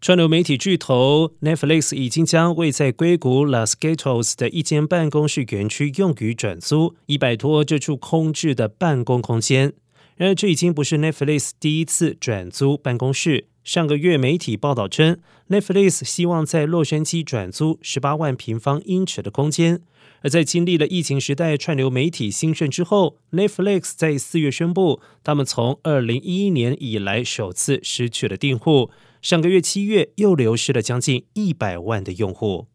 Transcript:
串流媒体巨头 Netflix 已经将位在硅谷 Las Gatos 的一间办公室园区用于转租，以摆脱这处空置的办公空间。然而，这已经不是 Netflix 第一次转租办公室。上个月，媒体报道称，Netflix 希望在洛杉矶转租十八万平方英尺的空间。而在经历了疫情时代串流媒体兴盛之后，Netflix 在四月宣布，他们从二零一一年以来首次失去了订户。上个月七月又流失了将近一百万的用户。